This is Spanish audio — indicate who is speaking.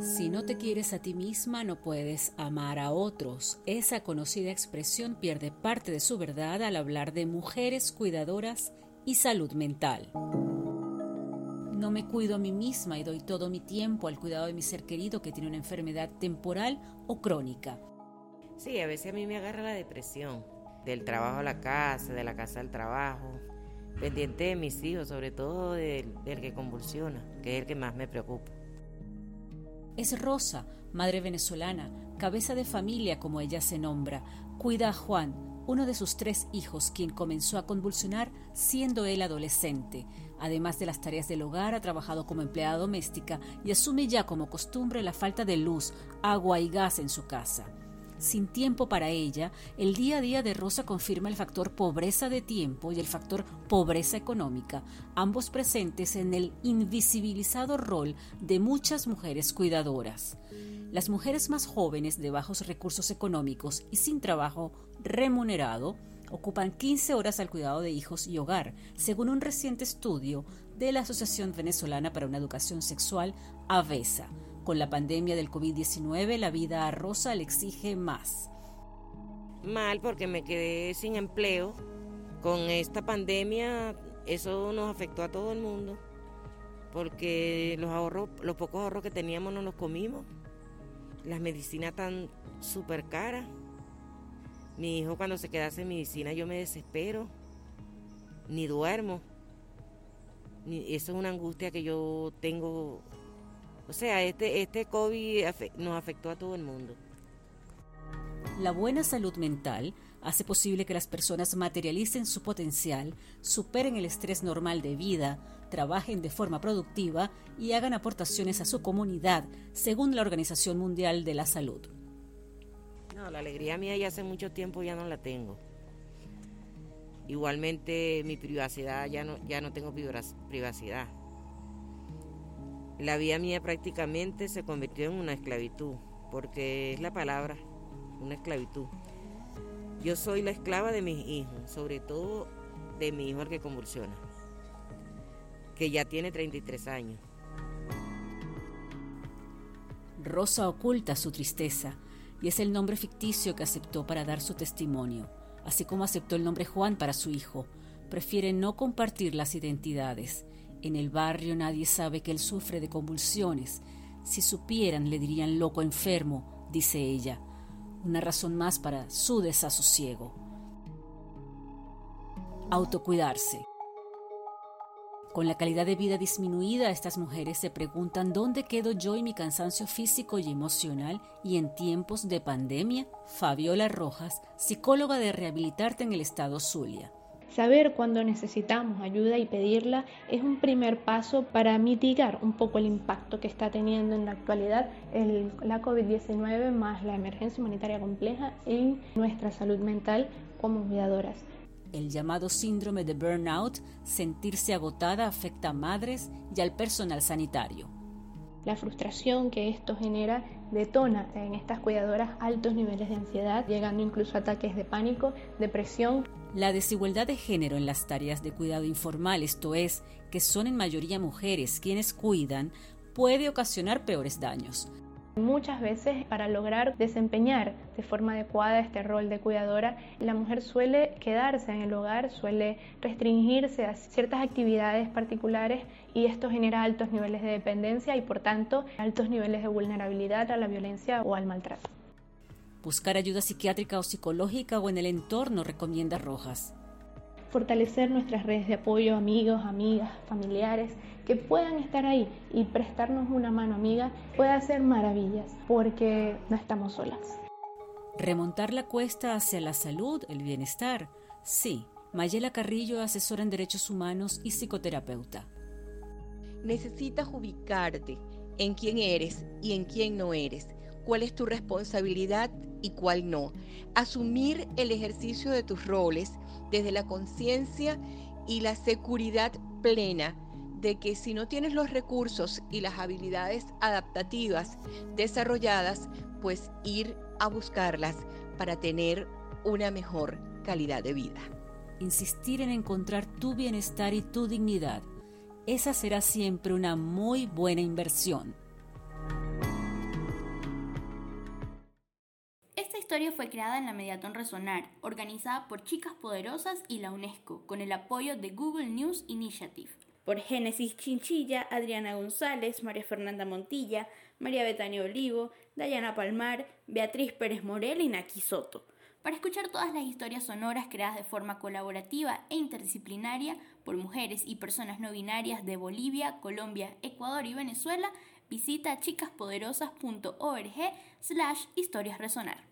Speaker 1: Si no te quieres a ti misma, no puedes amar a otros. Esa conocida expresión pierde parte de su verdad al hablar de mujeres cuidadoras y salud mental. No me cuido a mí misma y doy todo mi tiempo al cuidado de mi ser querido que tiene una enfermedad temporal o crónica.
Speaker 2: Sí, a veces a mí me agarra la depresión, del trabajo a la casa, de la casa al trabajo, pendiente de mis hijos, sobre todo del, del que convulsiona, que es el que más me preocupa.
Speaker 1: Es Rosa, madre venezolana, cabeza de familia como ella se nombra. Cuida a Juan, uno de sus tres hijos, quien comenzó a convulsionar siendo él adolescente. Además de las tareas del hogar, ha trabajado como empleada doméstica y asume ya como costumbre la falta de luz, agua y gas en su casa sin tiempo para ella, el día a día de Rosa confirma el factor pobreza de tiempo y el factor pobreza económica, ambos presentes en el invisibilizado rol de muchas mujeres cuidadoras. Las mujeres más jóvenes de bajos recursos económicos y sin trabajo remunerado ocupan 15 horas al cuidado de hijos y hogar, según un reciente estudio de la Asociación Venezolana para una Educación Sexual, AVESA con la pandemia del COVID-19, la vida a Rosa le exige más.
Speaker 2: Mal porque me quedé sin empleo. Con esta pandemia eso nos afectó a todo el mundo. Porque los ahorros, los pocos ahorros que teníamos no los comimos. Las medicinas están súper caras. Mi hijo cuando se queda sin medicina yo me desespero. Ni duermo. eso es una angustia que yo tengo o sea, este, este COVID nos afectó a todo el mundo.
Speaker 1: La buena salud mental hace posible que las personas materialicen su potencial, superen el estrés normal de vida, trabajen de forma productiva y hagan aportaciones a su comunidad, según la Organización Mundial de la Salud.
Speaker 2: No, la alegría mía ya hace mucho tiempo ya no la tengo. Igualmente mi privacidad ya no, ya no tengo privacidad. La vida mía prácticamente se convirtió en una esclavitud, porque es la palabra, una esclavitud. Yo soy la esclava de mis hijos, sobre todo de mi hijo el que convulsiona, que ya tiene 33 años.
Speaker 1: Rosa oculta su tristeza y es el nombre ficticio que aceptó para dar su testimonio, así como aceptó el nombre Juan para su hijo. Prefiere no compartir las identidades en el barrio nadie sabe que él sufre de convulsiones. Si supieran le dirían loco enfermo, dice ella. Una razón más para su desasosiego. Autocuidarse. Con la calidad de vida disminuida, estas mujeres se preguntan dónde quedo yo y mi cansancio físico y emocional y en tiempos de pandemia. Fabiola Rojas, psicóloga de Rehabilitarte en el estado Zulia.
Speaker 3: Saber cuándo necesitamos ayuda y pedirla es un primer paso para mitigar un poco el impacto que está teniendo en la actualidad la COVID-19 más la emergencia humanitaria compleja en nuestra salud mental como cuidadoras.
Speaker 1: El llamado síndrome de burnout, sentirse agotada, afecta a madres y al personal sanitario.
Speaker 3: La frustración que esto genera detona en estas cuidadoras altos niveles de ansiedad, llegando incluso a ataques de pánico, depresión.
Speaker 1: La desigualdad de género en las tareas de cuidado informal, esto es, que son en mayoría mujeres quienes cuidan, puede ocasionar peores daños.
Speaker 3: Muchas veces para lograr desempeñar de forma adecuada este rol de cuidadora, la mujer suele quedarse en el hogar, suele restringirse a ciertas actividades particulares y esto genera altos niveles de dependencia y por tanto altos niveles de vulnerabilidad a la violencia o al maltrato.
Speaker 1: Buscar ayuda psiquiátrica o psicológica o en el entorno recomienda Rojas
Speaker 3: fortalecer nuestras redes de apoyo, amigos, amigas, familiares, que puedan estar ahí y prestarnos una mano amiga, puede hacer maravillas, porque no estamos solas.
Speaker 1: Remontar la cuesta hacia la salud, el bienestar. Sí, Mayela Carrillo, asesora en derechos humanos y psicoterapeuta.
Speaker 4: Necesitas ubicarte en quién eres y en quién no eres cuál es tu responsabilidad y cuál no. Asumir el ejercicio de tus roles desde la conciencia y la seguridad plena de que si no tienes los recursos y las habilidades adaptativas desarrolladas, pues ir a buscarlas para tener una mejor calidad de vida.
Speaker 1: Insistir en encontrar tu bienestar y tu dignidad. Esa será siempre una muy buena inversión.
Speaker 5: Historia fue creada en la Mediatón Resonar, organizada por Chicas Poderosas y la UNESCO, con el apoyo de Google News Initiative.
Speaker 6: Por Génesis Chinchilla, Adriana González, María Fernanda Montilla, María Betania Olivo, Dayana Palmar, Beatriz Pérez Morel y Naki Soto.
Speaker 5: Para escuchar todas las historias sonoras creadas de forma colaborativa e interdisciplinaria por mujeres y personas no binarias de Bolivia, Colombia, Ecuador y Venezuela, visita chicaspoderosas.org slash historias resonar.